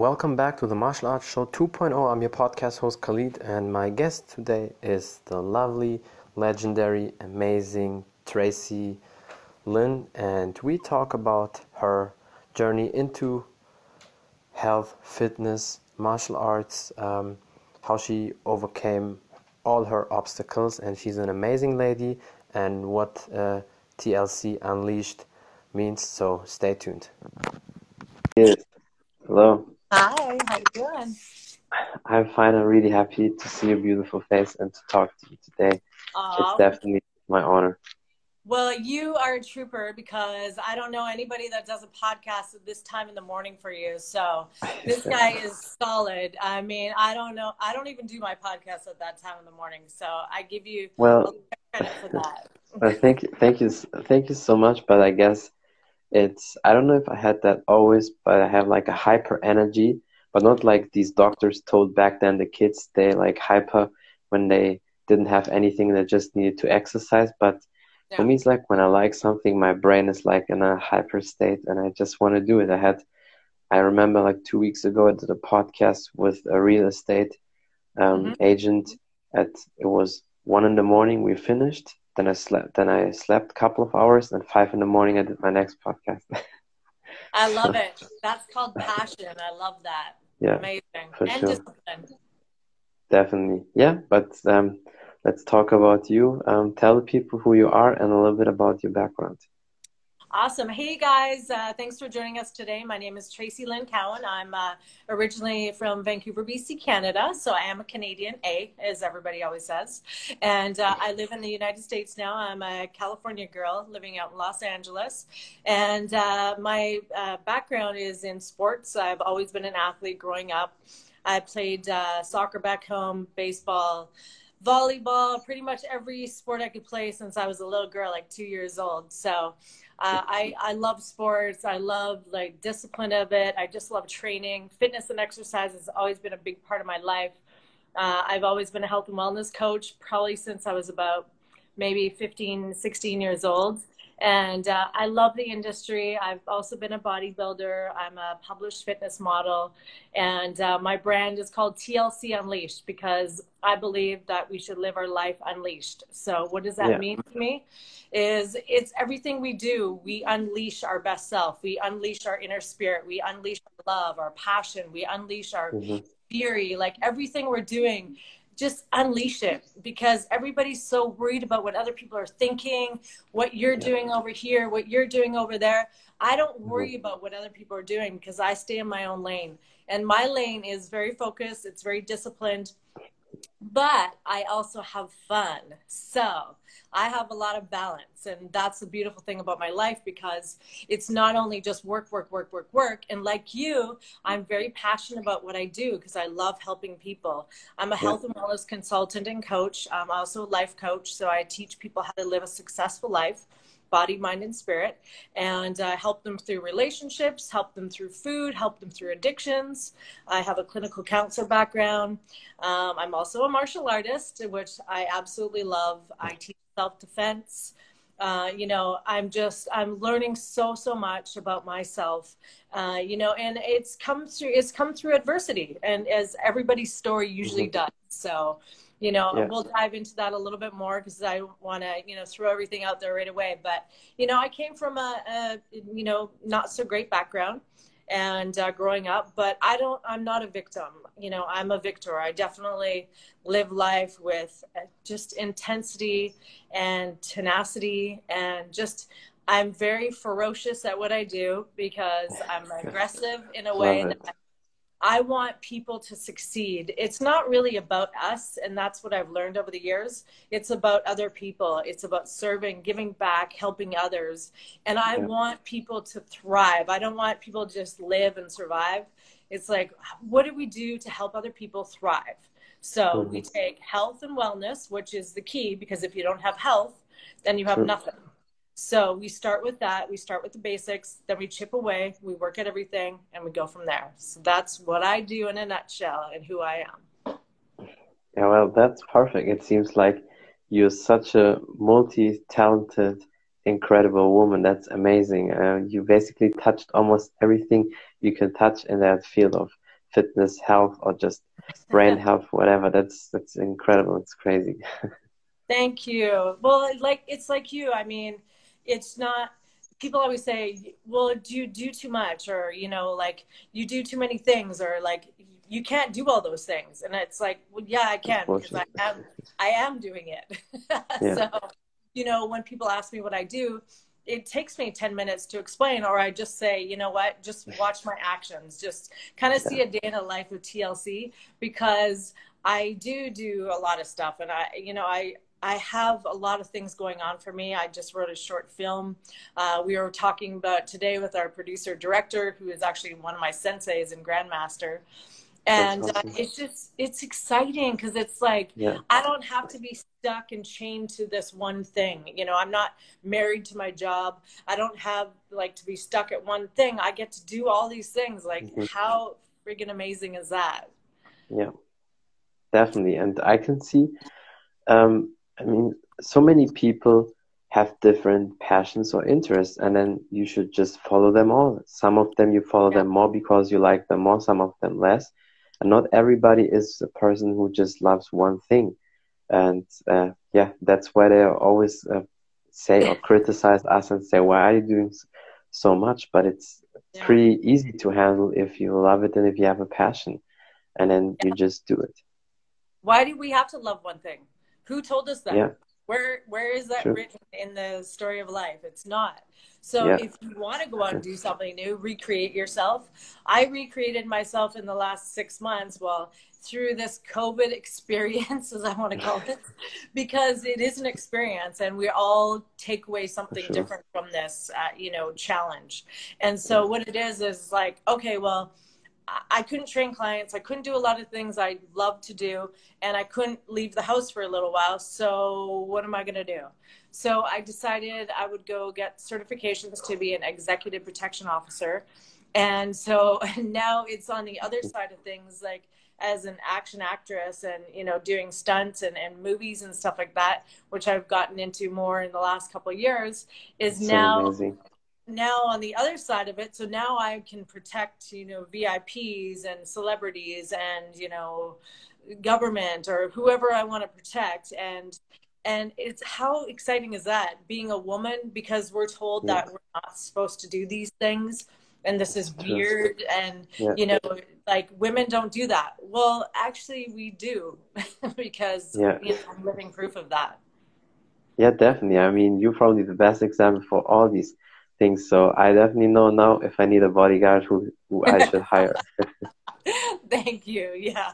Welcome back to the Martial Arts Show 2.0. I'm your podcast host Khalid, and my guest today is the lovely, legendary, amazing Traci Lynn, and we talk about her journey into health, fitness, martial arts, um, how she overcame all her obstacles, and she's an amazing lady, and what uh, TLC Unleashed means. So stay tuned. Yes. Hello. Hi, how you doing? I'm fine. I'm really happy to see your beautiful face and to talk to you today. Aww. It's definitely my honor. Well, you are a trooper because I don't know anybody that does a podcast at this time in the morning for you. So this guy is solid. I mean, I don't know. I don't even do my podcast at that time in the morning. So I give you well credit for that. well, thank you, thank you, thank you so much. But I guess it's I don't know if I had that always, but I have like a hyper energy, but not like these doctors told back then the kids they like hyper when they didn't have anything they just needed to exercise, but yeah. for me it's like when i like something my brain is like in a hyper state and i just want to do it i had i remember like two weeks ago i did a podcast with a real estate um, mm-hmm. agent at it was one in the morning we finished then i slept then i slept a couple of hours and five in the morning i did my next podcast. I love it. That's called passion. I love that. Yeah amazing. and sure. discipline. Definitely. Yeah but um let's talk about you. Um, tell the people who you are and a little bit about your background. Awesome. Hey guys, uh, thanks for joining us today. My name is Traci Lynn Cowan. I'm uh, originally from Vancouver, BC, Canada. So I am a Canadian, A, as everybody always says. And uh, I live in the United States now. I'm a California girl living out in Los Angeles. And uh, my uh, background is in sports. I've always been an athlete growing up. I played uh, soccer back home, baseball volleyball, pretty much every sport I could play since I was a little girl, like two years old. So uh, I, I love sports. I love like discipline of it. I just love training. Fitness and exercise has always been a big part of my life. Uh, I've always been a health and wellness coach, probably since I was about maybe 15, 16 years old. And uh, I love the industry. I've also been a bodybuilder. I'm a published fitness model. And uh, my brand is called TLC Unleashed because I believe that we should live our life unleashed. So, what does that yeah. mean to me? Is it's everything we do. We unleash our best self. We unleash our inner spirit. We unleash our love, our passion. We unleash our mm-hmm. fury. Like everything we're doing just unleash it because everybody's so worried about what other people are thinking, what you're doing over here, what you're doing over there. I don't mm-hmm. worry about what other people are doing because I stay in my own lane. And my lane is very focused, it's very disciplined, but I also have fun. So I have a lot of balance. And that's the beautiful thing about my life because it's not only just work, work, work, work, work. And like you, I'm very passionate about what I do because I love helping people. I'm a health and wellness consultant and coach. I'm also a life coach. So I teach people how to live a successful life body, mind, and spirit, and uh, help them through relationships, help them through food, help them through addictions. I have a clinical counselor background. Um, I'm also a martial artist, which I absolutely love. I teach self defense. Uh, you know, I'm just I'm learning so so much about myself. Uh, you know, and it's come through it's come through adversity, and as everybody's story usually mm-hmm. does. So, you know, yeah. we'll dive into that a little bit more because I want to you know throw everything out there right away. But you know, I came from a, a you know not so great background and uh, growing up but i don't i'm not a victim you know i'm a victor i definitely live life with uh, just intensity and tenacity and just i'm very ferocious at what i do because i'm aggressive in a way that I want people to succeed. It's not really about us, and that's what I've learned over the years. It's about other people. It's about serving, giving back, helping others. And I yeah. want people to thrive. I don't want people to just live and survive. It's like, what do we do to help other people thrive? So mm-hmm. we take health and wellness, which is the key, because if you don't have health, then you have sure. nothing. So we start with that. We start with the basics, then we chip away, we work at everything, and we go from there. So that's what I do in a nutshell and who I am. Yeah, well, that's perfect. It seems like you're such a multi talented, incredible woman. That's amazing. Uh, you basically touched almost everything you can touch in that field of fitness, health, or just brain health, whatever. That's that's incredible. It's crazy. Thank you. Well, like it's like you. I mean, it's not. People always say, "Well, do you do too much?" or you know, like you do too many things, or like you can't do all those things. And it's like, well, yeah, I can because I am. I am doing it. yeah. So, you know, when people ask me what I do, it takes me 10 minutes to explain or i just say you know what just watch my actions just kind of see a day in the life of tlc because i do do a lot of stuff and i you know i I have a lot of things going on for me. I just wrote a short film. Uh, we were talking about today with our producer director, who is actually one of my senseis and grandmaster and awesome. uh, it's just it's exciting because it's like yeah. i don't have to be stuck and chained to this one thing you know i'm not married to my job i don't have like to be stuck at one thing i get to do all these things like mm-hmm. how friggin amazing is that yeah definitely and i can see um i mean so many people have different passions or interests and then you should just follow them all. Some of them you follow them more because you like them more some of them less. And not everybody is a person who just loves one thing. And uh, yeah that's why they always uh, say or criticize us and say why are you doing so much? But it's yeah. pretty easy to handle if you love it and if you have a passion and then yeah. you just do it. Why do we have to love one thing who told us that yeah. where where is that True. written in the story of life it's not so yeah. if you want to go out and do something new, recreate yourself. I recreated myself in the last six months. Well, through this COVID experience, as I want to call it, because it is an experience, and we all take away something sure. different from this, uh, you know, challenge. And so what it is is like, okay, well. I couldn't train clients. I couldn't do a lot of things I love to do, and I couldn't leave the house for a little while. So, what am I going to do? So I decided I would go get certifications to be an executive protection officer. And so now it's on the other side of things, like as an action actress and, you know, doing stunts and, and movies and stuff like that, which I've gotten into more in the last couple of years, is so now amazing now on the other side of it so now i can protect you know vips and celebrities and you know government or whoever i want to protect and and it's how exciting is that being a woman because we're told yeah. that we're not supposed to do these things and this is weird and yeah. you know like women don't do that well actually we do because yeah. you know, i'm living proof of that yeah definitely i mean you're probably the best example for all these things so i definitely know now if i need a bodyguard who, who i should hire Thank you. Yeah.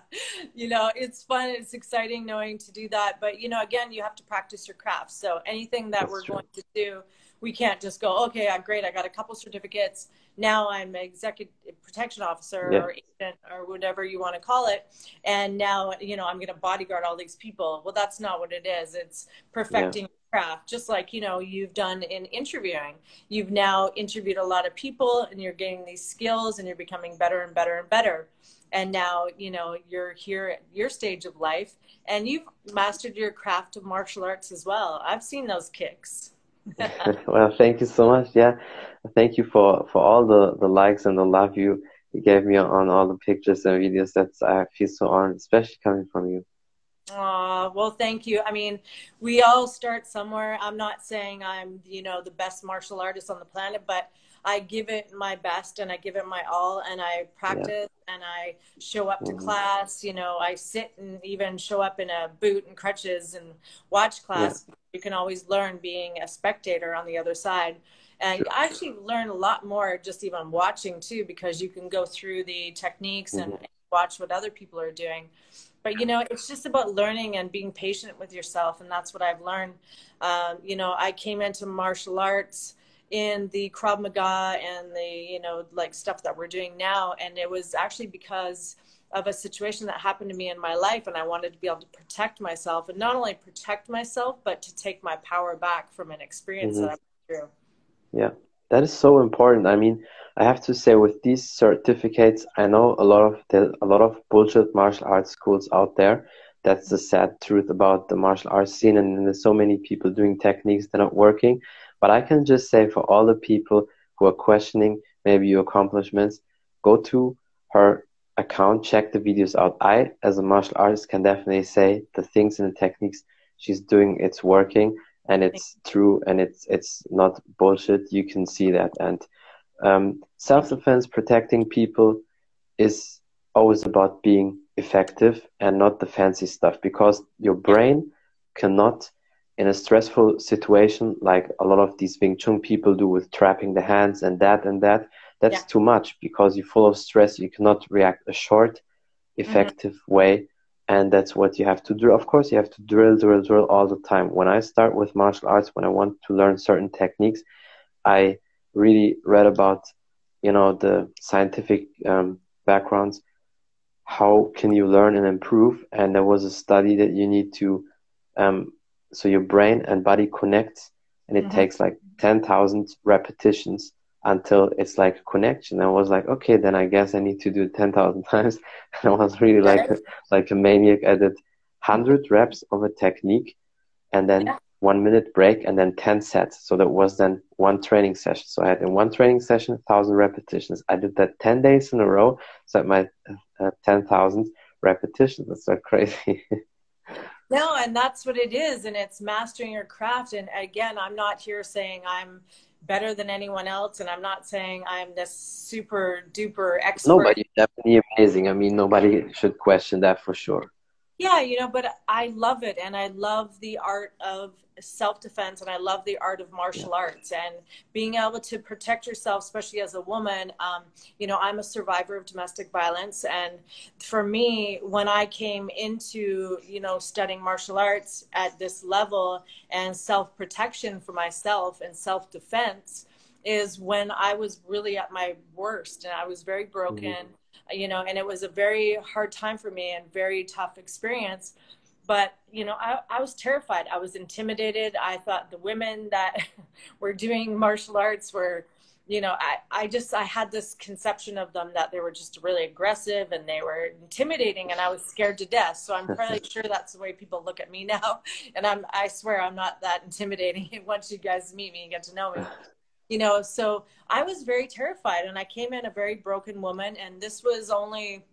You know, it's fun. It's exciting knowing to do that. But, you know, again, you have to practice your craft. So anything that That's we're true. going to do, we can't just go, okay, uh, great. I got a couple certificates. Now I'm an executive protection officer yeah. or agent or whatever you want to call it. And now, you know, I'm going to bodyguard all these people. Well, that's not what it is. It's perfecting yeah craft just like you know you've done in interviewing you've now interviewed a lot of people and you're getting these skills and you're becoming better and better and better and now you know you're here at your stage of life and you've mastered your craft of martial arts as well i've seen those kicks well thank you so much yeah thank you for for all the the likes and the love you you gave me on all the pictures and videos that's i feel so honored especially coming from you uh, well, thank you. I mean, we all start somewhere. I'm not saying I'm, you know, the best martial artist on the planet, but I give it my best and I give it my all and I practice yeah. and I show up to mm-hmm. class. You know, I sit and even show up in a boot and crutches and watch class. Yeah. You can always learn being a spectator on the other side. And sure. I actually learn a lot more just even watching too, because you can go through the techniques mm-hmm. and watch what other people are doing but you know it's just about learning and being patient with yourself and that's what i've learned um, you know i came into martial arts in the krav maga and the you know like stuff that we're doing now and it was actually because of a situation that happened to me in my life and i wanted to be able to protect myself and not only protect myself but to take my power back from an experience mm-hmm. that i went through yeah that is so important i mean I have to say, with these certificates, I know a lot of the, a lot of bullshit martial arts schools out there. That's the sad truth about the martial arts scene, and there's so many people doing techniques that are not working. But I can just say, for all the people who are questioning maybe your accomplishments, go to her account, check the videos out. I, as a martial artist, can definitely say the things and the techniques she's doing, it's working and it's true and it's it's not bullshit. You can see that. And um, self-defense, protecting people, is always about being effective and not the fancy stuff because your brain cannot in a stressful situation like a lot of these Wing Chun people do with trapping the hands and that and that that's yeah. too much because you're full of stress you cannot react a short mm-hmm. effective mm-hmm. way and that's what you have to do of course you have to drill drill drill all the time when i start with martial arts when i want to learn certain techniques i really read about you know the scientific um, backgrounds how can you learn and improve and there was a study that you need to um, so your brain and body connects and it mm-hmm. takes like 10,000 repetitions until it's like a connection. I was like, okay, then I guess I need to do it 10,000 times. And I was really like, a, like a maniac. I did 100 reps of a technique and then yeah. one minute break and then 10 sets. So that was then one training session. So I had in one training session, 1,000 repetitions. I did that 10 days in a row. So at my uh, 10,000 repetitions. That's so crazy. no, and that's what it is. And it's mastering your craft. And again, I'm not here saying I'm better than anyone else and i'm not saying i'm this super duper expert no but you're definitely amazing i mean nobody should question that for sure yeah you know but i love it and i love the art of self-defense and i love the art of martial yeah. arts and being able to protect yourself especially as a woman um, you know i'm a survivor of domestic violence and for me when i came into you know studying martial arts at this level and self-protection for myself and self-defense is when i was really at my worst and i was very broken mm-hmm. you know and it was a very hard time for me and very tough experience but you know I, I was terrified. I was intimidated. I thought the women that were doing martial arts were you know I, I just i had this conception of them that they were just really aggressive and they were intimidating and i was scared to death. So i'm fairly sure that's the way people look at me now. And i'm i swear i'm not that intimidating once you guys meet me and get to know me. You know so i was very terrified and i came in a very broken woman and this was only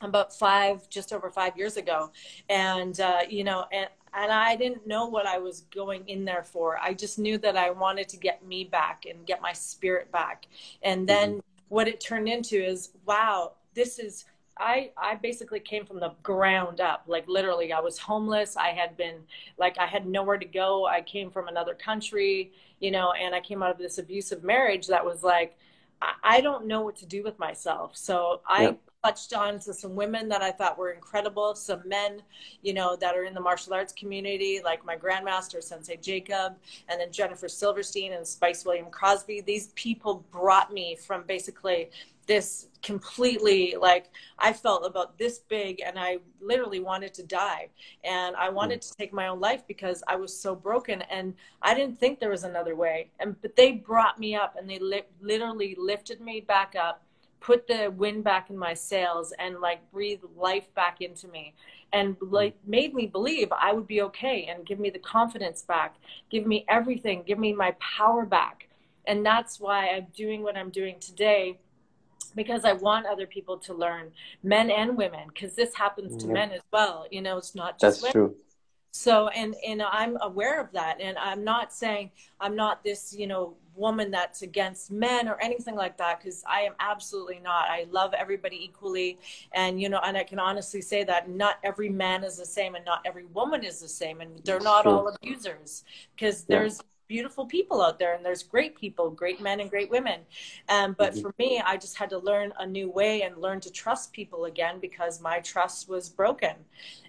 about five, just over five years ago. And, uh, you know, and, and I didn't know what I was going in there for. I just knew that I wanted to get me back and get my spirit back. And then mm-hmm. what it turned into is, wow, this is, I, I basically came from the ground up. Like literally, I was homeless. I had been like, I had nowhere to go. I came from another country, you know, and I came out of this abusive marriage that was like, I don't know what to do with myself. So I touched on to some women that I thought were incredible, some men, you know, that are in the martial arts community, like my grandmaster, Sensei Jacob, and then Jennifer Silverstein and Spice William Crosby. These people brought me from basically this completely like I felt about this big and I literally wanted to die and I wanted to take my own life because I was so broken and I didn't think there was another way and but they brought me up and they li- literally lifted me back up put the wind back in my sails and like breathe life back into me and like made me believe I would be okay and give me the confidence back give me everything give me my power back and that's why I'm doing what I'm doing today because I want other people to learn, men and women, because this happens to men as well. You know, it's not just That's women. true. So, and and I'm aware of that, and I'm not saying I'm not this, you know, woman that's against men or anything like that, because I am absolutely not. I love everybody equally, and you know, and I can honestly say that not every man is the same, and not every woman is the same, and they're not all abusers, because yeah. there's beautiful people out there and there's great people great men and great women um, but mm-hmm. for me i just had to learn a new way and learn to trust people again because my trust was broken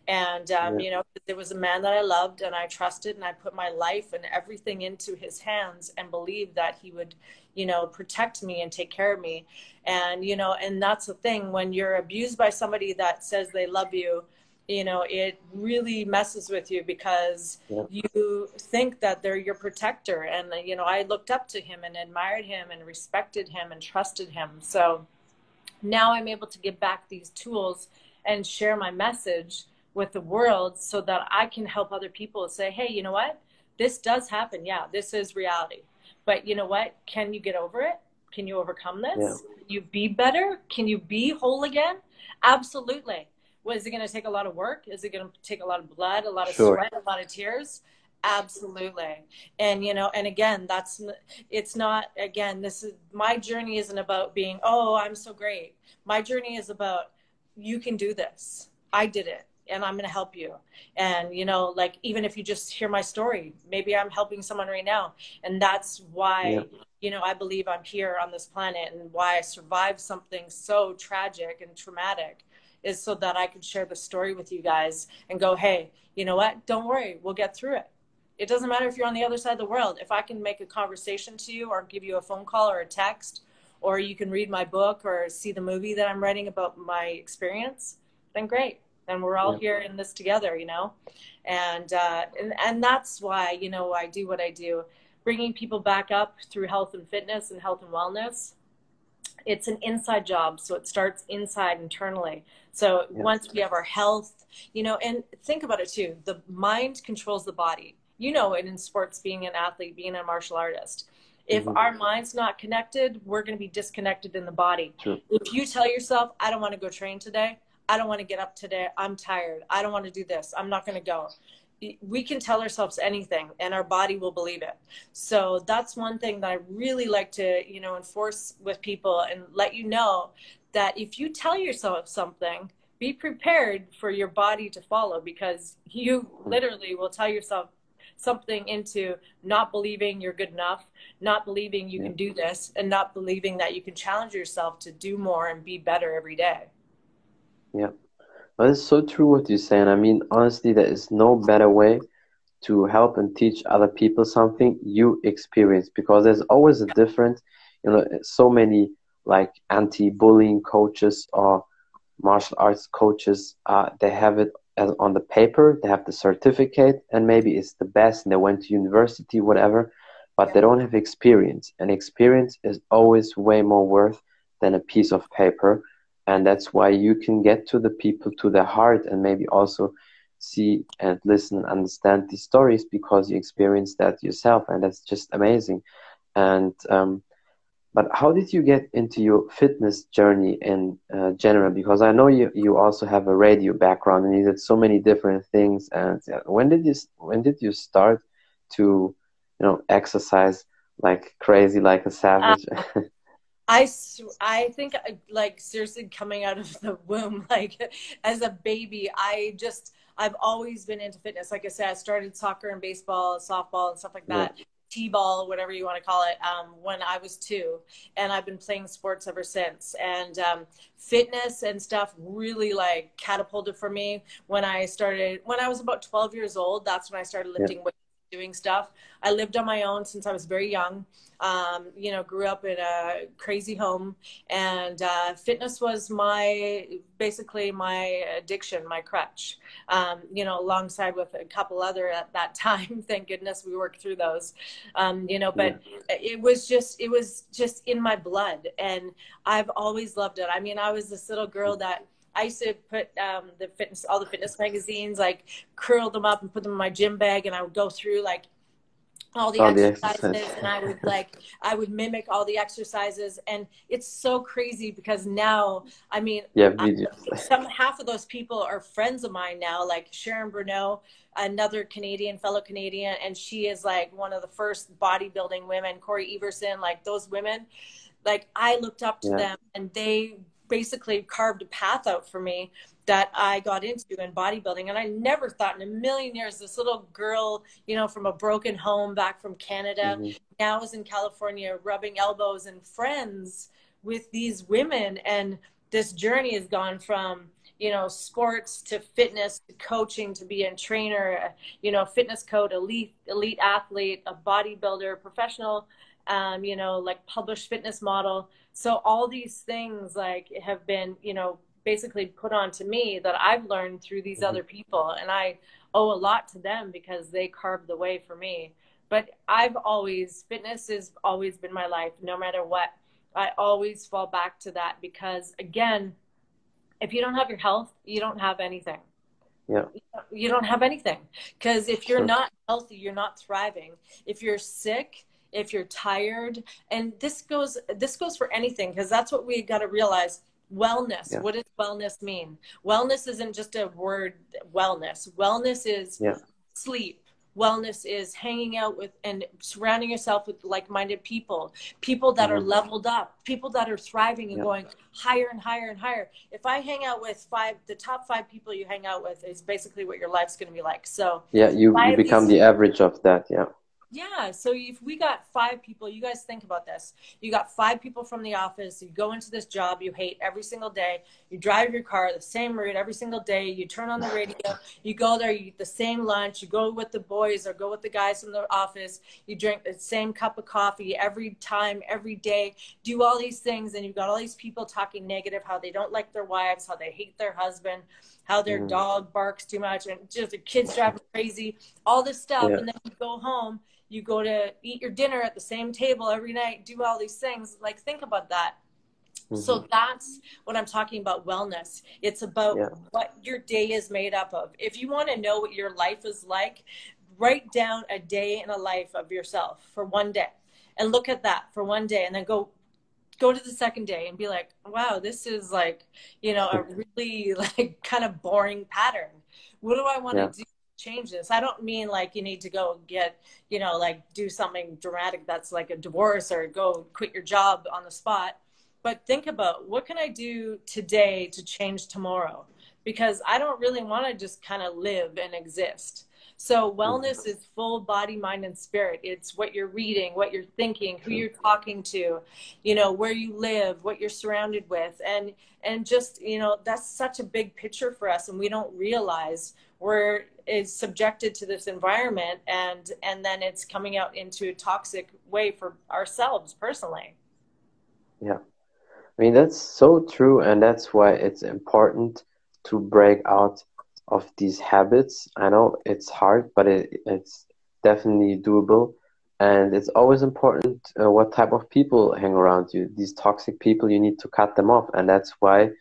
and um, yeah. you know there was a man that i loved and i trusted and i put my life and everything into his hands and believed that he would you know protect me and take care of me and you know and that's the thing when you're abused by somebody that says they love you you know it really messes with you because yeah. you think that they're your protector and you know i looked up to him and admired him and respected him and trusted him so now i'm able to give back these tools and share my message with the world so that i can help other people say hey you know what this does happen yeah this is reality but you know what can you get over it Can you overcome this? Yeah. Can you be better? Can you be whole again? Absolutely. Well, is it going to take a lot of work? Is it going to take a lot of blood, a lot of Sure. sweat, a lot of tears? Absolutely. And, you know, and again, that's, it's not, again, this is, my journey isn't about being, oh, I'm so great. My journey is about, you can do this. I did it and I'm going to help you. And, you know, like, even if you just hear my story, maybe I'm helping someone right now. And that's why, Yeah. You know, I believe I'm here on this planet and why I survived something so tragic and traumatic is so that I could share the story with you guys and go, hey, you know what? Don't worry, we'll get through it. It doesn't matter if you're on the other side of the world. If I can make a conversation to you or give you a phone call or a text, or you can read my book or see the movie that I'm writing about my experience, then great. Then we're all Yeah. here in this together, you know? And, uh, and, and that's why, you know, I do what I do, bringing people back up through health and fitness and health and wellness it's an inside job. So it starts inside internally. So Yeah. once we have our health you know and think about it too the mind controls the body. You know it in sports being an athlete being a martial artist. If Mhm. our mind's not connected we're going to be disconnected in the body. True. if you tell yourself i don't want to go train today. I don't want to get up today. I'm tired. I don't want to do this. I'm not going to go we can tell ourselves anything and our body will believe it. So that's one thing that i really like to you know enforce with people and let you know that if you tell yourself something be prepared for your body to follow because you literally will tell yourself something into not believing you're good enough not believing you can do this and not believing that you can challenge yourself to do more and be better every day. Yeah. It's so true what you're saying. I mean, honestly, there is no better way to help and teach other people something you experience because there's always a difference. You know, so many like anti-bullying coaches or martial arts coaches, uh, they have it as on the paper, they have the certificate, and maybe it's the best, and they went to university, whatever, but they don't have experience. And experience is always way more worth than a piece of paper and that's why you can get to the people to their heart and maybe also see and listen and understand these stories because you experienced that yourself and that's just amazing. And um, but how did you get into your fitness journey in uh, general? Because i know you, you also have a radio background and you did so many different things. And uh, when did you when did you start to you know exercise like crazy like a savage I, I think uh, like seriously coming out of the womb like as a baby I just I've always been into fitness. Like I said I started soccer and baseball softball and stuff like that. T-ball whatever you want to call it um, when I was two and I've been playing sports ever since. And um, fitness and stuff really like catapulted for me. When I started when I was about 12 years old that's when I started lifting weights doing stuff I lived on my own since I was very young um, you know, grew up in a crazy home, and uh, fitness was my basically my addiction, my crutch. Um, you know, alongside with a couple other at that time. Thank goodness we worked through those. Um, you know, but it was just it was just in my blood, and I've always loved it. I mean, I was this little girl that. I used to put um, the fitness, all the fitness magazines, like curl them up and put them in my gym bag, and I would go through like all the All the exercises exercise. and I would like I would mimic all the exercises and it's so crazy because now I mean yeah I- some half of those people are friends of mine now like Sharon Bruneau another Canadian fellow Canadian and she is like one of the first bodybuilding women Cory Everson like those women like I looked up to Yeah. them and they basically carved a path out for me that I got into in bodybuilding and I never thought in a million years this little girl you know from a broken home back from Canada Mhm. now is in California rubbing elbows and friends with these women and this journey has gone from you know sports to fitness to coaching to be a trainer you know fitness coach elite elite athlete a bodybuilder professional um, you know like published fitness model so all these things like have been you know basically put on to me that i've learned through these Mhm. other people and i owe a lot to them because they carved the way for me but I've always fitness has always been my life no matter what I always fall back to that because again if you don't have your health you don't have anything Yeah. you don't have anything because if you're Sure. not healthy you're not thriving if you're sick if you're tired and this goes this goes for anything because that's what we got to realize wellness yeah. what does wellness mean wellness isn't just a word wellness wellness is yeah. sleep wellness is hanging out with and surrounding yourself with like-minded people people that mm-hmm. are leveled up people that are thriving and yeah. going higher and higher and higher if i hang out with five the top five people you hang out with is basically what your life's going to be like so yeah you, you become these, the average of that yeah yeah. So if we got five people, you guys think about this. You got five people from the office. You go into this job you hate every single day. You drive your car the same route every single day. You turn on the radio. You go there. You eat the same lunch. You go with the boys or go with the guys from the office. You drink the same cup of coffee every time, every day. Do all these things, and you've got all these people talking negative, how they don't like their wives, how they hate their husband, how their mm. dog barks too much, and just the kids driving crazy. All this stuff, yeah. and then you go home you go to eat your dinner at the same table every night, do all these things. Like, think about that. Mm-hmm. So that's what I'm talking about wellness. It's about yeah. what your day is made up of. If you want to know what your life is like, write down a day in a life of yourself for one day and look at that for one day and then go go to the second day and be like wow this is like you know a really like kind of boring pattern what do i want to yeah. do change this. I don't mean like you need to go get, you know, like do something dramatic that's like a divorce or go quit your job on the spot. But think about what can I do today to change tomorrow? Because I don't really want to just kind of live and exist. So wellness is full body, mind, and spirit. It's what you're reading, what you're thinking, who you're talking to, you know, where you live, what you're surrounded with, and and just you know that's such a big picture for us, and we don't realize we're is subjected to this environment, and and then it's coming out into a toxic way for ourselves personally. Yeah, I mean that's so true, and that's why it's important to break out of these habits. I know it's hard, but it, it's definitely doable. And it's always important uh, what type of people hang around you. These toxic people, you need to cut them off. And that's why,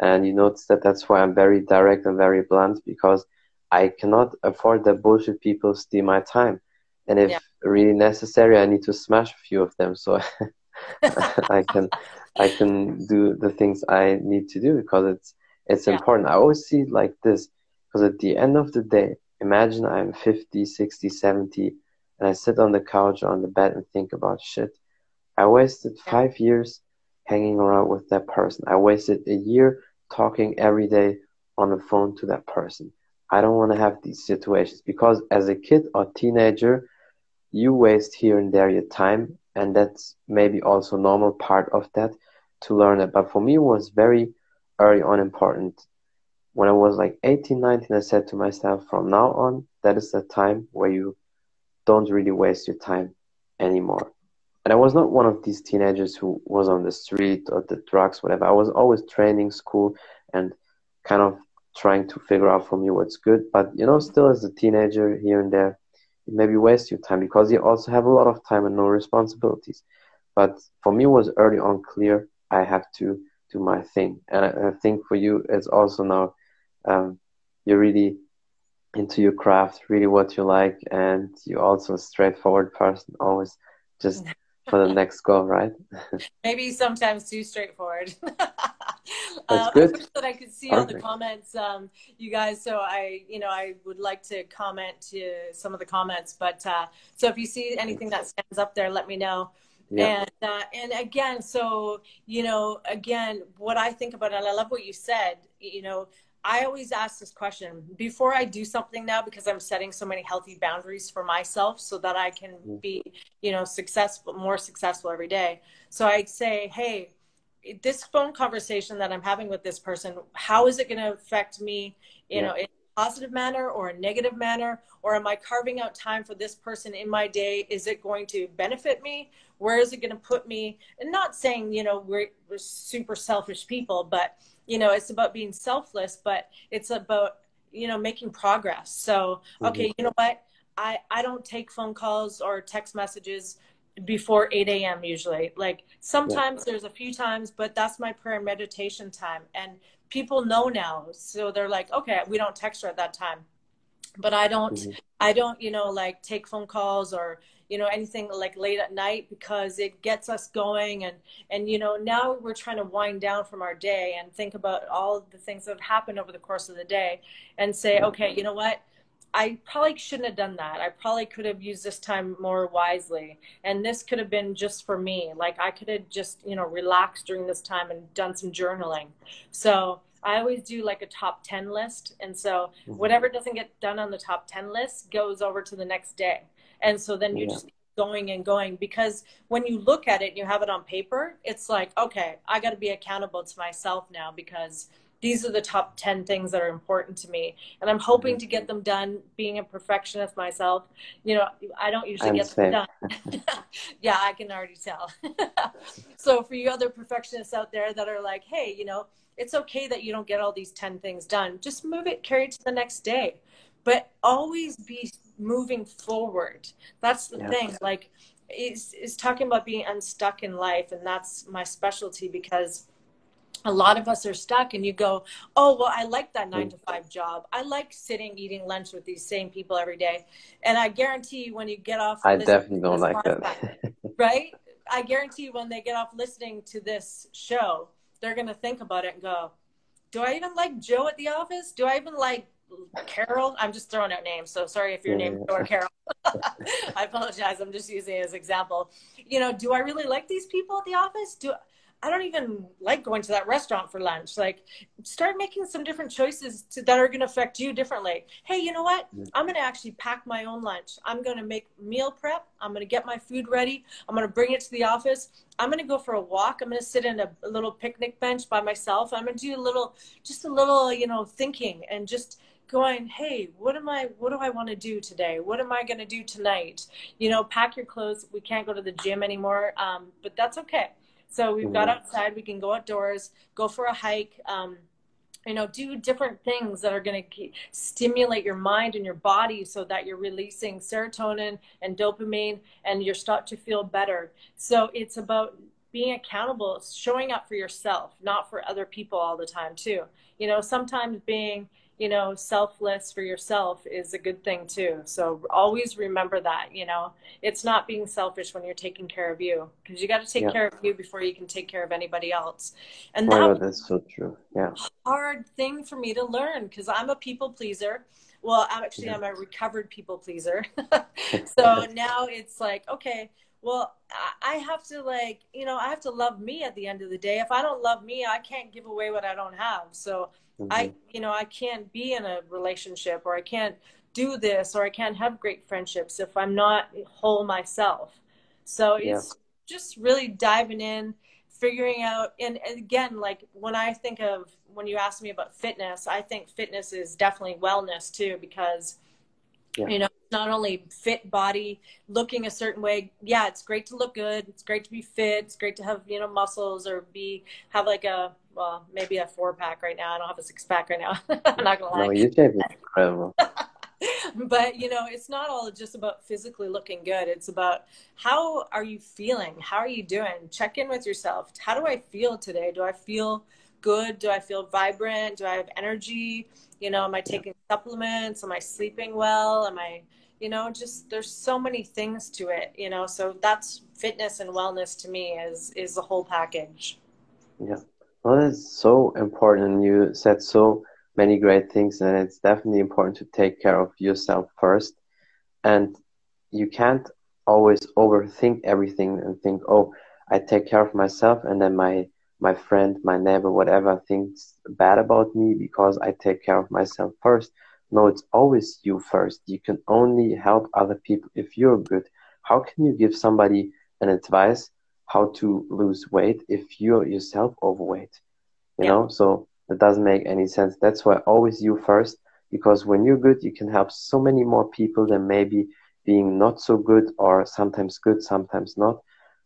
and you notice that that's why I'm very direct and very blunt because I cannot afford that bullshit people steal my time. And if yeah. really necessary, I need to smash a few of them so I can I can do the things I need to do because it's it's yeah. important. I always see it like this because at the end of the day, imagine I'm 50, 60, 70, and I sit on the couch or on the bed and think about shit. I wasted five years hanging around with that person. I wasted a year talking every day on the phone to that person. I don't want to have these situations because as a kid or teenager, you waste here and there your time, and that's maybe also normal part of that to learn it. But for me, it was very early on important when I was like 18, 19, I said to myself, from now on, that is the time where you don't really waste your time anymore. And I was not one of these teenagers who was on the street or the drugs, whatever. I was always training, school, and kind of trying to figure out for me what's good. But you know, still as a teenager here and there, you maybe waste your time because you also have a lot of time and no responsibilities. But for me, it was early on clear I have to do my thing. And I think for you, it's also now um, you're really into your craft, really what you like, and you're also a straightforward person, always just for the next goal, right? Maybe sometimes too straightforward. That's uh, good. I wish that I could see Perfect. all the comments, um, you guys. So I, you know, I would like to comment to some of the comments. But uh, so if you see anything that stands up there, let me know. Yeah. And uh, and again, so you know, again, what I think about, it, and I love what you said. You know, I always ask this question before I do something now because I'm setting so many healthy boundaries for myself so that I can mm. be, you know, successful, more successful every day. So I'd say, hey, this phone conversation that I'm having with this person, how is it going to affect me, you yeah. know, in a positive manner or a negative manner? Or am I carving out time for this person in my day? Is it going to benefit me? Where is it going to put me? And not saying, you know, we're, we're super selfish people, but you know it's about being selfless but it's about you know making progress. So okay mm-hmm. you know what? I i don't take phone calls or text messages before 8 a.m usually. Like sometimes yeah. there's a few times but that's my prayer and meditation time. And people know now so they're like okay we don't text her at that time but i don't mm-hmm. i don't you know like take phone calls or you know anything like late at night because it gets us going and and you know now we're trying to wind down from our day and think about all the things that have happened over the course of the day and say okay you know what I probably shouldn't have done that. I probably could have used this time more wisely. And this could have been just for me. Like I could have just, you know, relaxed during this time and done some journaling. So I always do like a top 10 list. And so mm-hmm. whatever doesn't get done on the top 10 list goes over to the next day. And so then you yeah. just keep going and going because when you look at it and you have it on paper, it's like, okay, I got to be accountable to myself now because these are the top 10 things that are important to me and i'm hoping to get them done being a perfectionist myself you know i don't usually I'm get them done yeah i can already tell so for you other perfectionists out there that are like hey you know it's okay that you don't get all these 10 things done. Just move it carry it to the next day. But always be moving forward. That's the yeah. thing like is is talking about being unstuck in life and that's my specialty because a lot of us are stuck and you go oh well i like that nine to mm. five job. I like sitting eating lunch with these same people every day. And i guarantee you when you get off i definitely don't like that right? I guarantee you when they get off listening to this show they're going to think about it and go do i even like joe at the office? Do i even like carol? I'm just throwing out names so sorry if your yeah. name or carol. I apologize. I'm just using it as example. You know do i really like these people at the office? Do I don't even like going to that restaurant for lunch. Like, start making some different choices to, that are going to affect you differently. Hey, you know what? I'm going to actually pack my own lunch. I'm going to make meal prep. I'm going to get my food ready. I'm going to bring it to the office. I'm going to go for a walk. I'm going to sit in a, a little picnic bench by myself. I'm going to do a little, just a little, you know, thinking and just going hey what am i what do i want to do today what am i going to do tonight you know pack your clothes we can't go to the gym anymore um, but that's okay so we've got outside, we can go outdoors, go for a hike, um, you know, do different things that are going to stimulate your mind and your body so that you're releasing serotonin and dopamine and you start to feel better. So it's about being accountable, showing up for yourself, not for other people all the time, too. You know, sometimes being you know, selfless for yourself is a good thing too. So always remember that, you know, it's not being selfish when you're taking care of you because you got to take yeah. care of you before you can take care of anybody else. And that oh, that's so true. Yeah. Hard thing for me to learn because I'm a people pleaser. Well, I'm actually yeah. I'm a recovered people pleaser. so now it's like, okay, well, I have to like, you know, I have to love me at the end of the day. If I don't love me, I can't give away what I don't have. So Mm-hmm. I, you know, I can't be in a relationship or I can't do this or I can't have great friendships if I'm not whole myself. So yeah. it's just really diving in, figuring out, and, and again, like when I think of when you ask me about fitness, I think fitness is definitely wellness too because yeah. you know not only fit body looking a certain way yeah it's great to look good it's great to be fit it's great to have you know muscles or be have like a well, maybe a four pack right now. I don't have a six pack right now. I'm not gonna lie. No, you shape incredible. but you know, it's not all just about physically looking good. It's about how are you feeling? How are you doing? Check in with yourself. How do I feel today? Do I feel good? Do I feel vibrant? Do I have energy? You know, am I taking yeah. supplements? Am I sleeping well? Am I, you know, just there's so many things to it, you know. So that's fitness and wellness to me is is the whole package. Yeah. Well, that's so important. You said so many great things, and it's definitely important to take care of yourself first. And you can't always overthink everything and think, "Oh, I take care of myself," and then my my friend, my neighbor, whatever thinks bad about me because I take care of myself first. No, it's always you first. You can only help other people if you're good. How can you give somebody an advice how to lose weight if you're yourself overweight you yeah. know? So it doesn't make any sense. That's why always you first because when you're good you can help so many more people than maybe being not so good or sometimes good sometimes not.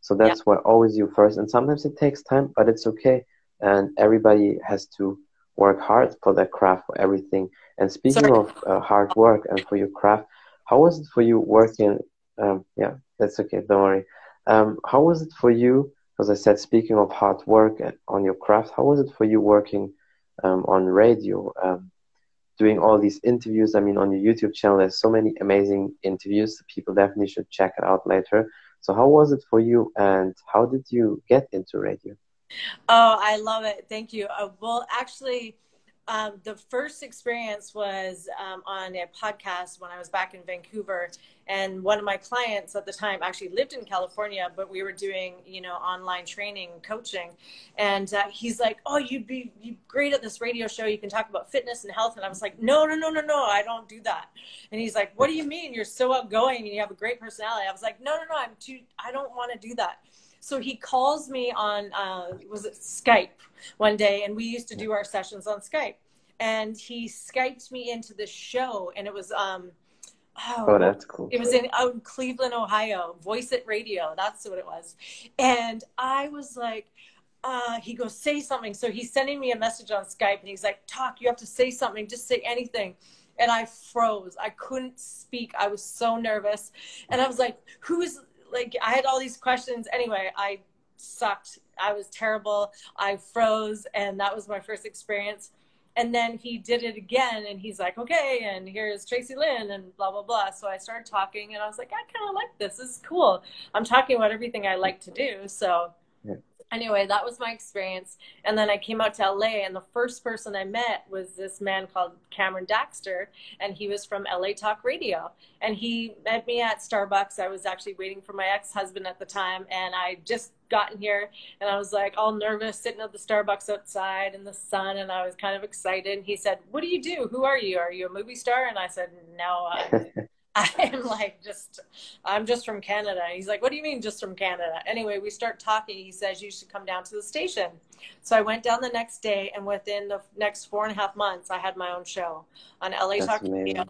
So that's yeah. why always you first. And sometimes it takes time but it's okay. And everybody has to work hard for their craft for everything. And speaking Sorry. of uh, hard work and for your craft how was it for you working um, yeah that's okay don't worry um, how was it for you? As I said, speaking of hard work on your craft, how was it for you working um, on radio? Um, doing all these interviews. I mean, on your YouTube channel, there's so many amazing interviews. People definitely should check it out later. So, how was it for you, and how did you get into radio? Oh, I love it. Thank you. Uh, well, actually, um, the first experience was um, on a podcast when I was back in Vancouver, and one of my clients at the time actually lived in California, but we were doing you know online training, coaching, and uh, he's like, "Oh, you'd be you great at this radio show. You can talk about fitness and health." And I was like, "No, no, no, no, no, I don't do that." And he's like, "What do you mean? You're so outgoing and you have a great personality." I was like, "No, no, no, I'm too. I don't want to do that." So he calls me on, uh, was it Skype one day, and we used to do our sessions on Skype. And he Skyped me into the show, and it was, um, oh, oh that's cool. It was in out in Cleveland, Ohio, Voice It Radio. That's what it was. And I was like, uh, he goes, say something. So he's sending me a message on Skype, and he's like, talk. You have to say something. Just say anything and I froze. I couldn't speak. I was so nervous. And I was like, who is like I had all these questions. Anyway, I sucked. I was terrible. I froze, and that was my first experience. And then he did it again, and he's like, "Okay, and here's Traci Lynn," and blah blah blah. So I started talking, and I was like, "I kind of like this. This is cool. I'm talking about everything I like to do." So anyway, that was my experience. And then I came out to LA, and the first person I met was this man called Cameron Daxter, and he was from LA Talk Radio. And he met me at Starbucks. I was actually waiting for my ex husband at the time, and I just gotten here and I was like all nervous sitting at the Starbucks outside in the sun and I was kind of excited and he said what do you do who are you are you a movie star and I said no I'm like, just, I'm just from Canada. He's like, what do you mean just from Canada? Anyway, we start talking. He says, you should come down to the station. So I went down the next day, and within the next four and a half months, I had my own show on LA That's Talk Radio.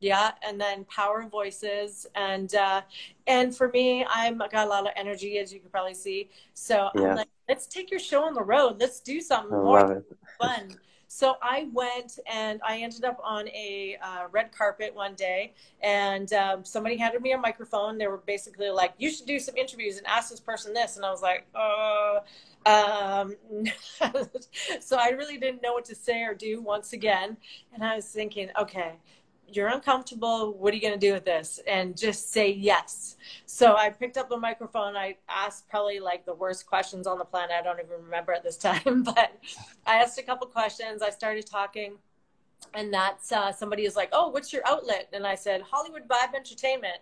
Yeah, and then Power Voices, and uh, and for me, I'm I got a lot of energy, as you can probably see. So yeah. I'm like, let's take your show on the road. Let's do something I more fun. So I went and I ended up on a uh, red carpet one day, and um, somebody handed me a microphone. They were basically like, "You should do some interviews and ask this person this," and I was like, "Uh." Um, so I really didn't know what to say or do once again, and I was thinking, okay, you're uncomfortable. What are you going to do with this? And just say yes. So I picked up the microphone. I asked probably like the worst questions on the planet. I don't even remember at this time, but I asked a couple questions. I started talking. And that's uh, somebody is like, Oh, what's your outlet? And I said, Hollywood Vibe Entertainment.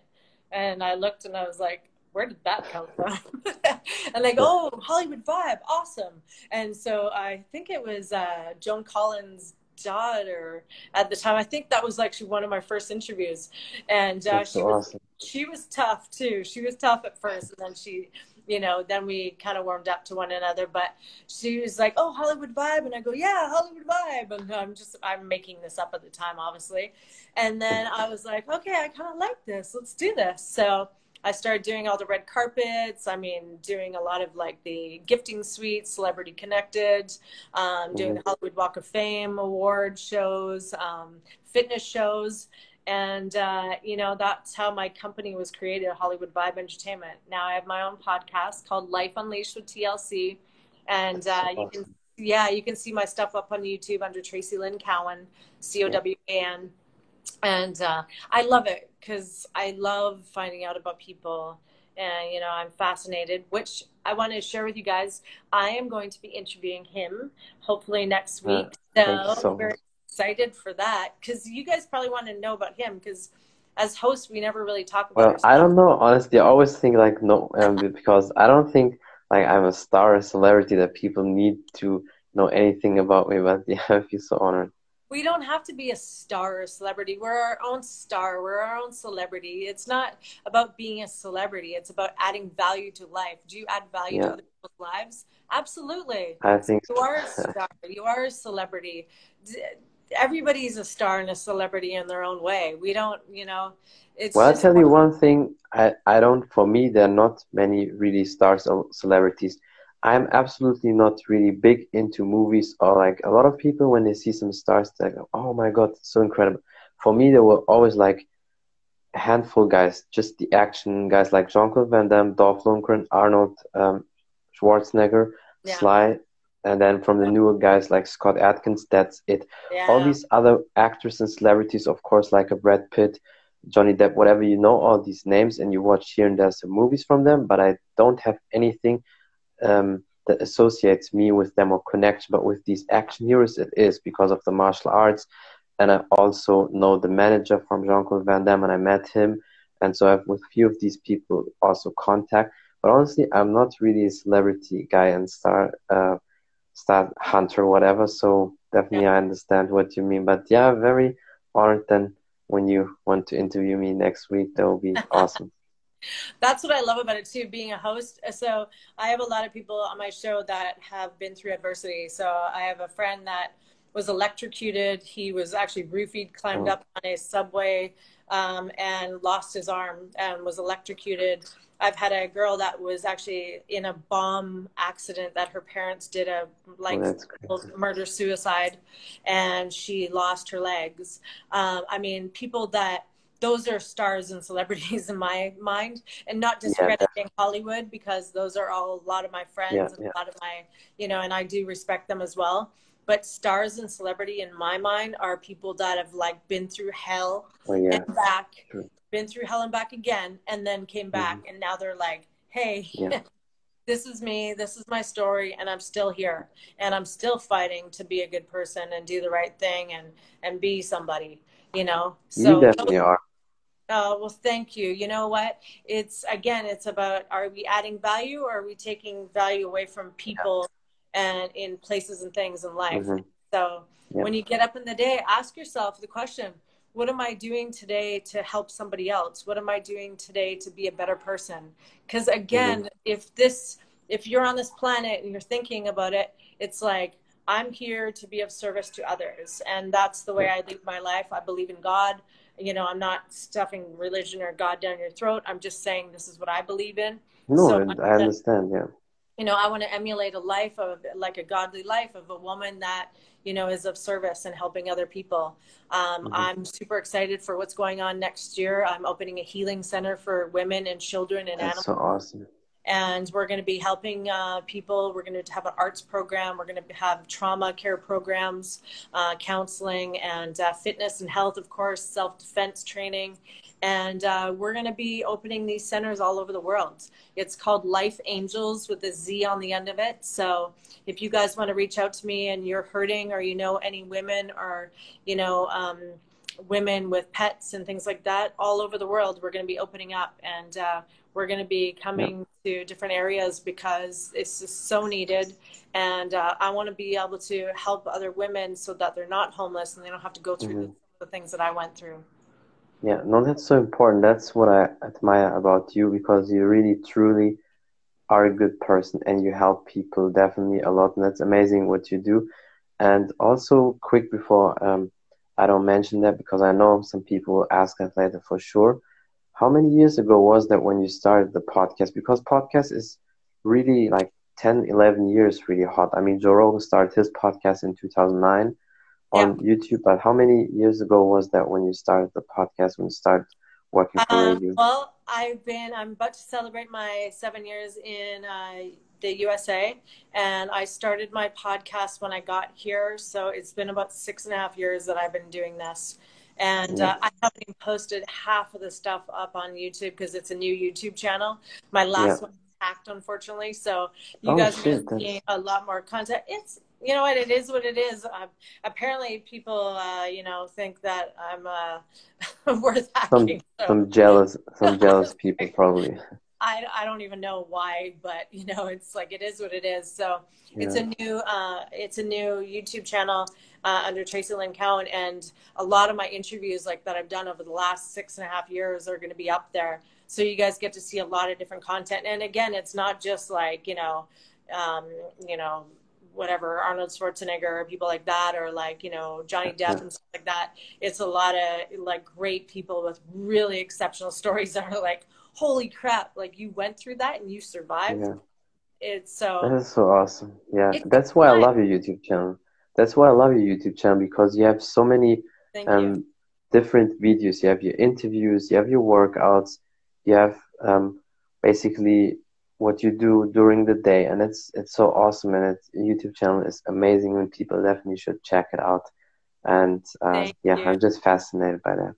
And I looked and I was like, where did that come from? and they go, oh, Hollywood Vibe, awesome. And so I think it was uh, Joan Collins' daughter at the time. I think that was actually one of my first interviews, and uh, she was awesome. she was tough too. She was tough at first, and then she, you know, then we kind of warmed up to one another. But she was like, "Oh, Hollywood vibe," and I go, "Yeah, Hollywood vibe," and I'm just I'm making this up at the time, obviously. And then I was like, "Okay, I kind of like this. Let's do this." So I started doing all the red carpets. I mean, doing a lot of like the gifting suite, Celebrity Connected, um, doing mm-hmm. the Hollywood Walk of Fame award shows, um, fitness shows. And, uh, you know, that's how my company was created, Hollywood Vibe Entertainment. Now I have my own podcast called Life Unleashed with TLC. And uh, you can, yeah, you can see my stuff up on YouTube under Traci Lynn Cowan, C O W A N and uh, I love it because I love finding out about people, and you know I'm fascinated. Which I want to share with you guys. I am going to be interviewing him hopefully next week. Uh, so, so very excited for that because you guys probably want to know about him because as hosts we never really talk about. Well, ourselves. I don't know honestly. I always think like no, um, because I don't think like I'm a star, a celebrity that people need to know anything about me. But yeah, I feel so honored we don't have to be a star or celebrity. We're our own star. We're our own celebrity. It's not about being a celebrity. It's about adding value to life. Do you add value yeah. to other people's lives? Absolutely. I think you are a star. you are a celebrity. Everybody's a star and a celebrity in their own way. We don't, you know. It's well, I'll tell you one thing. I, I don't. For me, there are not many really stars or celebrities I'm absolutely not really big into movies or like a lot of people when they see some stars they go, Oh my god, so incredible. For me there were always like a handful guys, just the action guys like Jean Claude Van Damme, Dolph Lundgren, Arnold um, Schwarzenegger, yeah. Sly. and then from the newer guys like Scott Adkins, that's it. Yeah. All these other actors and celebrities, of course, like a Brad Pitt, Johnny Depp, whatever you know, all these names, and you watch here and there some movies from them, but I don't have anything um, that associates me with them or connection. But with these action heroes, it is because of the martial arts, and I also know the manager from Jean Claude Van Damme, and I met him, and so I have with a few of these people also contact. But honestly, I'm not really a celebrity guy and star. Uh, star hunter whatever so definitely yeah. i understand what you mean but yeah very honored then when you want to interview me next week that will be awesome that's what i love about it too being a host. So i have a lot of people on my show that have been through adversity. So i have a friend that was electrocuted. He was actually roofied climbed oh. up on a subway um, and lost his arm and was electrocuted. I've had a girl that was actually in a bomb accident that her parents did a like oh, murder suicide, and she lost her legs. Um, I mean, people that those are stars and celebrities in my mind, and not discrediting yeah, Hollywood because those are all a lot of my friends yeah, and yeah. a lot of my, you know, and I do respect them as well. But stars and celebrity in my mind are people that have like been through hell oh, and back True been through hell and back again and then came back mm-hmm. and now they're like hey this is me this is my story and i'm still here and i'm still fighting to be a good person and do the right thing and and be somebody you know so you definitely are uh, well thank you you know what it's again it's about are we adding value or are we taking value away from people yeah. and in places and things in life mm-hmm. so yeah. when you get up in the day ask yourself the question what am I doing today to help somebody else? What am I doing today to be a better person? Because again, mm-hmm. if this, if you're on this planet and you're thinking about it, it's like, I'm here to be of service to others. And that's the way I live my life. I believe in God. You know, I'm not stuffing religion or God down your throat. I'm just saying this is what I believe in. No, so I understand. Yeah. You know, I want to emulate a life of like a godly life of a woman that you know, is of service and helping other people. Um, mm-hmm. I'm super excited for what's going on next year. I'm opening a healing center for women and children and That's animals. so awesome. And we're going to be helping uh, people. We're going to have an arts program. We're going to have trauma care programs, uh, counseling, and uh, fitness and health, of course, self defense training. And uh, we're going to be opening these centers all over the world. It's called Life Angels with a Z on the end of it. So if you guys want to reach out to me and you're hurting or you know any women or, you know, um, women with pets and things like that all over the world, we're going to be opening up and uh, we're going to be coming to different areas because it's just so needed. And uh, I want to be able to help other women so that they're not homeless and they don't have to go through mm-hmm. the, the things that I went through. Yeah, no, that's so important. That's what I admire about you because you really truly are a good person and you help people definitely a lot. And that's amazing what you do. And also, quick before um, I don't mention that because I know some people will ask that later for sure. How many years ago was that when you started the podcast? Because podcast is really like 10, 11 years really hot. I mean, Joe Rogan started his podcast in 2009 on yeah. YouTube. But how many years ago was that when you started the podcast? When you started working for um, radio? Well, I've been. I'm about to celebrate my seven years in uh, the USA, and I started my podcast when I got here. So it's been about six and a half years that I've been doing this. And uh, I haven't even posted half of the stuff up on YouTube because it's a new YouTube channel. My last yeah. one hacked, unfortunately. So you oh, guys shit, are seeing a lot more content. It's you know what it is what it is uh, apparently people uh, you know think that i'm uh, worth hacking some, so. some jealous some jealous people probably I, I don't even know why but you know it's like it is what it is. So yeah. it's a new uh, it's a new youtube channel uh, under traci lynn cowan and a lot of my interviews like that i've done over the last six and a half years are going to be up there. So you guys get to see a lot of different content. And again it's not just like you know um, you know whatever Arnold Schwarzenegger or people like that, or like you know Johnny Depp and stuff like that. It's a lot of like great people with really exceptional stories that are like, holy crap! Like you went through that and you survived. Yeah. It's so. That is so awesome. Yeah, that's why fun. I love your YouTube channel. That's why I love your YouTube channel because you have so many um, different videos. You have your interviews, you have your workouts, you have um, basically what you do during the day, and it's it's so awesome, and its YouTube channel is amazing, and people definitely should check it out. And uh, yeah, you. I'm just fascinated by that.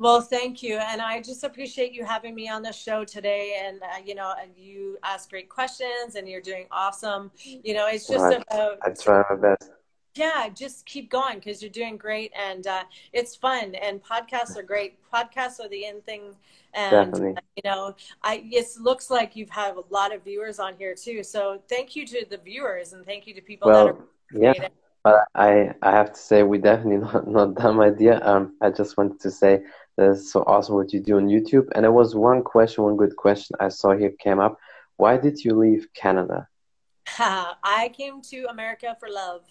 Well, thank you, and I just appreciate you having me on the show today. And uh, you know, and you ask great questions, and you're doing awesome. You know, it's just well, about. I try my best. Yeah, just keep going because you're doing great, and uh, it's fun. And podcasts are great. Podcasts are the in thing, and Definitely. you know, I it looks like you've had a lot of viewers on here too. So thank you to the viewers, and thank you to people well, that are. Yeah. But I, I have to say we definitely not, not dumb idea. Um, I just wanted to say that's so awesome what you do on YouTube. And there was one question, one good question I saw here came up. Why did you leave Canada? I came to America for love.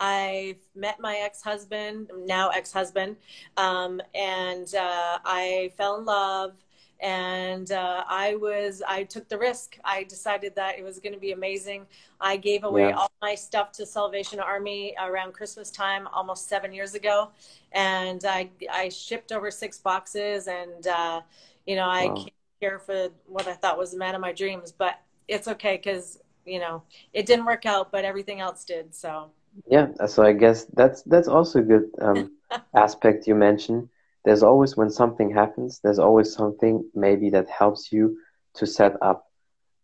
I met my ex-husband, now ex-husband, um, and uh, I fell in love and uh, I was I took the risk. I decided that it was going to be amazing. I gave away yeah. all my stuff to Salvation Army around Christmas time, almost seven years ago, and I I shipped over six boxes, and uh, you know I wow. came here for what I thought was the man of my dreams, but it's okay because you know it didn't work out, but everything else did. So yeah, so I guess that's that's also a good um, aspect you mentioned there's always when something happens there's always something maybe that helps you to set up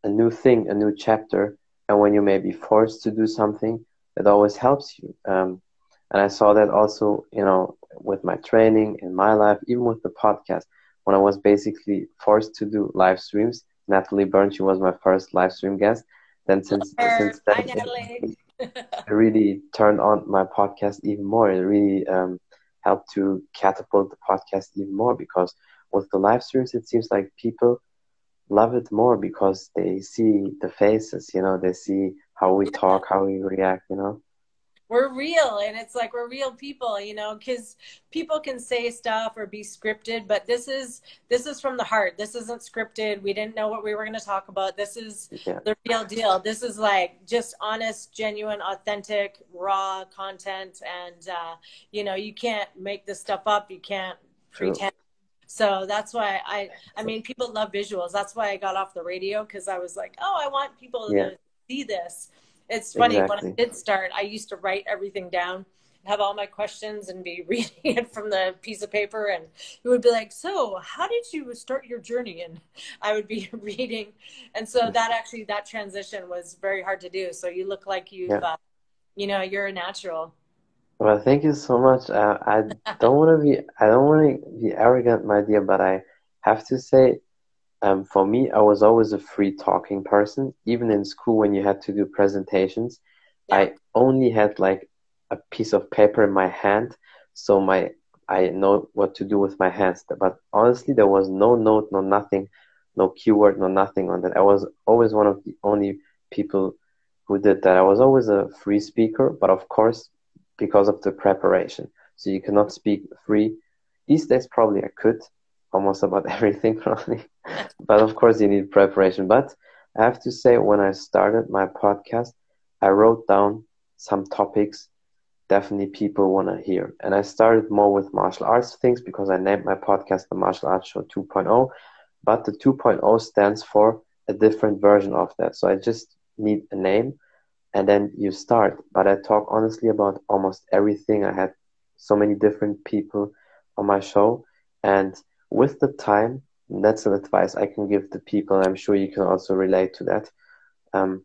a new thing a new chapter. And when you may be forced to do something it always helps you. Um, and i saw that also you know with my training in my life even with the podcast when i was basically forced to do live streams natalie byrne she was my first live stream guest. Then since since then it really turned on my podcast even more. It really um, help to catapult the podcast even more because with the live streams it seems like people love it more because they see the faces you know they see how we talk how we react you know we're real and it's like we're real people you know because people can say stuff or be scripted but this is this is from the heart this isn't scripted we didn't know what we were going to talk about this is yeah. the real deal this is like just honest genuine authentic raw content and uh, you know you can't make this stuff up you can't True. pretend so that's why I, I mean, people love visuals. That's why I got off the radio because I was like, oh, I want people yeah. to see this. It's funny exactly. when I did start, I used to write everything down, have all my questions, and be reading it from the piece of paper. And it would be like, "So, how did you start your journey?" And I would be reading, and so that actually that transition was very hard to do. So you look like you, yeah. uh, you know, you're a natural. Well, thank you so much. Uh, I don't want to be I don't want to be arrogant, my dear, but I have to say um, for me, I was always a free talking person. Even in school, when you had to do presentations, yeah. I only had like a piece of paper in my hand, so my I know what to do with my hands. But honestly, there was no note, no nothing, no keyword, no nothing on that. I was always one of the only people who did that. I was always a free speaker, but of course, because of the preparation. So you cannot speak free. These days, probably I could, almost about everything probably. But of course you need preparation. But i have to say when i started my podcast i wrote down some topics definitely people want to hear. And i started more with martial arts things because i named my podcast the martial arts show 2.0 but the 2.0 stands for a different version of that. So i just need a name and then you start. But i talk honestly about almost everything. I had so many different people on my show and with the time, that's an advice I can give to people. I'm sure you can also relate to that. Um,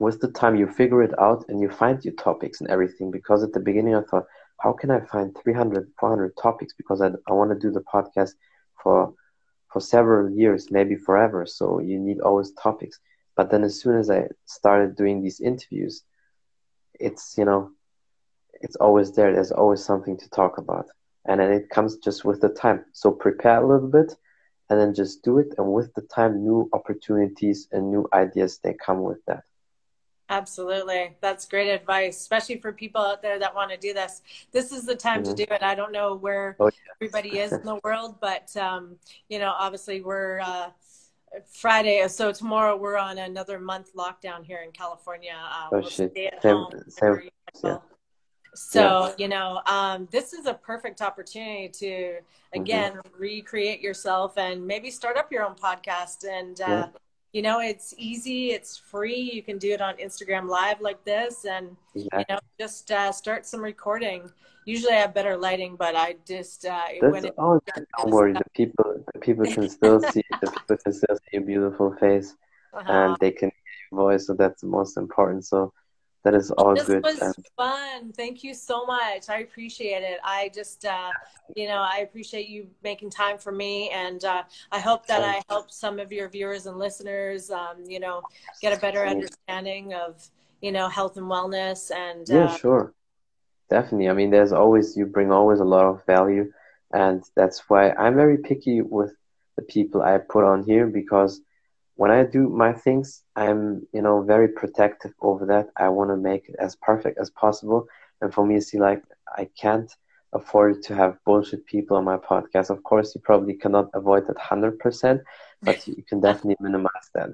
with the time, you figure it out and you find your topics and everything. Because at the beginning, I thought, how can I find 300, 400 topics? Because I, I want to do the podcast for for several years, maybe forever. So you need always topics. But then, as soon as I started doing these interviews, it's you know, it's always there. There's always something to talk about and then it comes just with the time so prepare a little bit and then just do it and with the time new opportunities and new ideas they come with that absolutely that's great advice especially for people out there that want to do this this is the time mm-hmm. to do it i don't know where oh, yeah. everybody is in the world but um, you know obviously we're uh, Friday, so tomorrow we're on another month lockdown here in California. Uh, oh we'll shit! Same, same, yeah. So, yeah. you know, um, this is a perfect opportunity to, mm-hmm. again, mm-hmm. recreate yourself and maybe start up your own podcast. And, uh, yeah. you know, it's easy, it's free. You can do it on Instagram Live like this, and exactly. you know, just uh, start some recording. Usually, I have better lighting, but I just uh, it, oh, don't worry. The people, the people can still see the people can still see your beautiful face, uh-huh. and they can hear your voice. So that's the most important. So that is all this good. This was and... fun. Thank you so much. I appreciate it. I just, uh, you know, I appreciate you making time for me, and uh, I hope that I help some of your viewers and listeners, um, you know, get a better understanding of, you know, health and wellness. And yeah, uh, sure, definitely. I mean, there's always you bring always a lot of value, and that's why I'm very picky with the people I put on here because when I do my things, I'm, you know, very protective over that. I want to make it as perfect as possible. And for me, see, like, I can't afford to have bullshit people on my podcast. Of course, you probably cannot avoid that 100%, but you can definitely minimize that.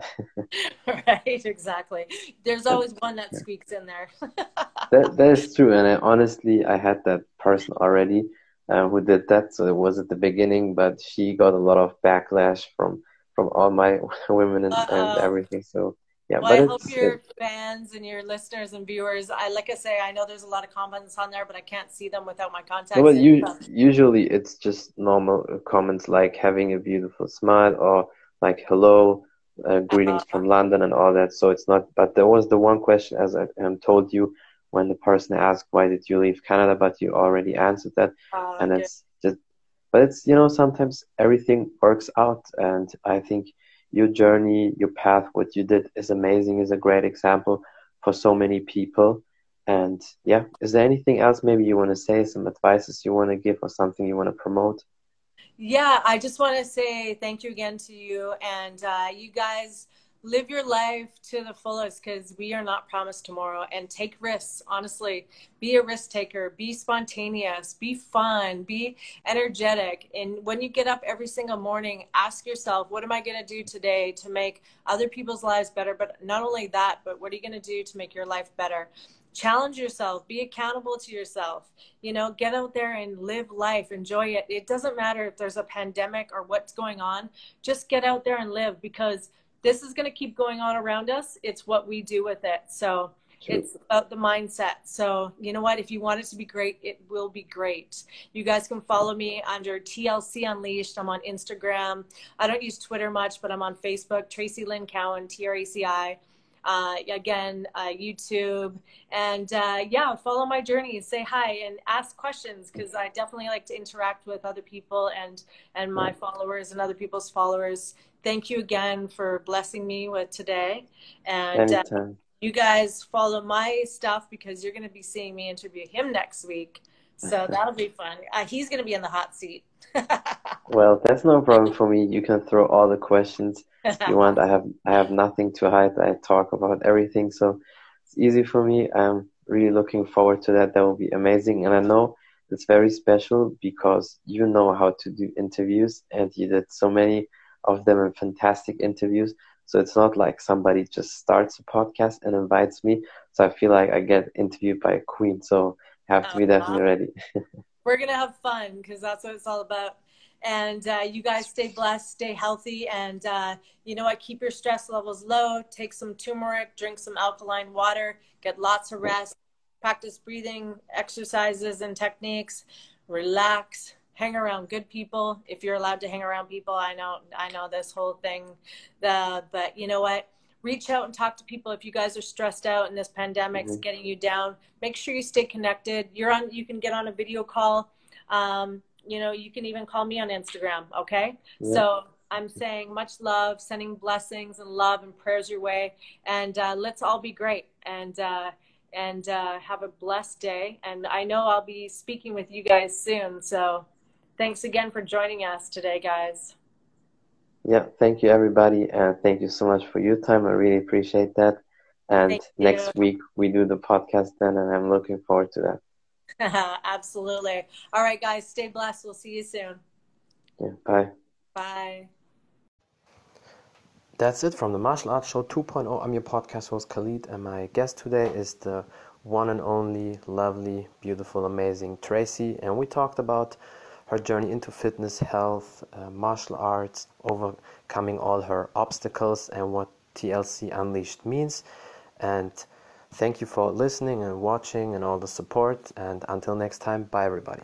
right, exactly. There's always one that squeaks in there. that, that is true. And I, honestly, I had that person already uh, who did that. So it was at the beginning, but she got a lot of backlash from from all my women and, and everything. So yeah, well, but I hope your it, fans and your listeners and viewers. I like I say, I know there's a lot of comments on there, but I can't see them without my contacts. Well, you, usually it's just normal comments like having a beautiful smile or like hello, uh, greetings uh-huh. from London and all that. So it's not. But there was the one question, as I um, told you, when the person asked why did you leave Canada, but you already answered that, uh, and it's but it's you know sometimes everything works out and i think your journey your path what you did is amazing is a great example for so many people. And yeah is there anything else maybe you want to say some advices you want to give or something you want to promote? Yeah i just want to say thank you again to you and uh, you guys live your life to the fullest because we are not promised tomorrow and take risks honestly. Be a risk taker. Be spontaneous. Be fun. Be energetic. And when you get up every single morning ask yourself what am i going to do today to make other people's lives better? But not only that but what are you going to do to make your life better? Challenge yourself. Be accountable to yourself. You know get out there and live life. Enjoy it. It doesn't matter if there's a pandemic or what's going on. Just get out there and live because this is going to keep going on around us. It's what we do with it. So True. it's about the mindset. So you know what? If you want it to be great, it will be great. You guys can follow me under TLC Unleashed. I'm on Instagram. I don't use Twitter much, but I'm on Facebook. Traci Lynn Cowan, T R A C I. Uh, again, uh, YouTube, and uh, yeah, follow my journey, say hi, and ask questions because I definitely like to interact with other people and and my followers and other people's followers thank you again for blessing me with today. And uh, you guys follow my stuff because you're going to be seeing me interview him next week. So that'll be fun. Uh, he's going to be in the hot seat. well, that's no problem for me. You can throw all the questions you want. I have I have nothing to hide. I talk about everything, so it's easy for me. I'm really looking forward to that. That will be amazing, and I know it's very special because you know how to do interviews, and you did so many of them in fantastic interviews. So it's not like somebody just starts a podcast and invites me. So I feel like I get interviewed by a queen. So I have to be definitely ready. We're going to have fun because that's what it's all about. And uh, you guys stay blessed, stay healthy, and uh, you know what? Keep your stress levels low. Take some turmeric, drink some alkaline water, get lots of rest, practice breathing exercises and techniques, relax, hang around good people if you're allowed to hang around people. I know i know this whole thing the but you know what? Reach out and talk to people if you guys are stressed out and this pandemic's mm-hmm. getting you down. Make sure you stay connected. You're on you can get on a video call. Um, you know you can even call me on instagram okay? Yeah. so i'm saying much love sending blessings and love and prayers your way. And uh, let's all be great. And uh, and uh, have a blessed day. And i know i'll be speaking with you guys soon. So Thanks again for joining us today, guys. Yeah, thank you, everybody. And thank you so much for your time. I really appreciate that. And next week, we do the podcast then, and I'm looking forward to that. Absolutely. All right, guys, stay blessed. We'll see you soon. Yeah, bye. Bye. That's it from the Martial Arts Show 2.0. I'm your podcast host, Khalid, and my guest today is the one and only, lovely, beautiful, amazing Traci. And we talked about her journey into fitness, health, uh, martial arts, overcoming all her obstacles, and what TLC Unleashed means. And thank you for listening and watching and all the support. And until next time, bye everybody.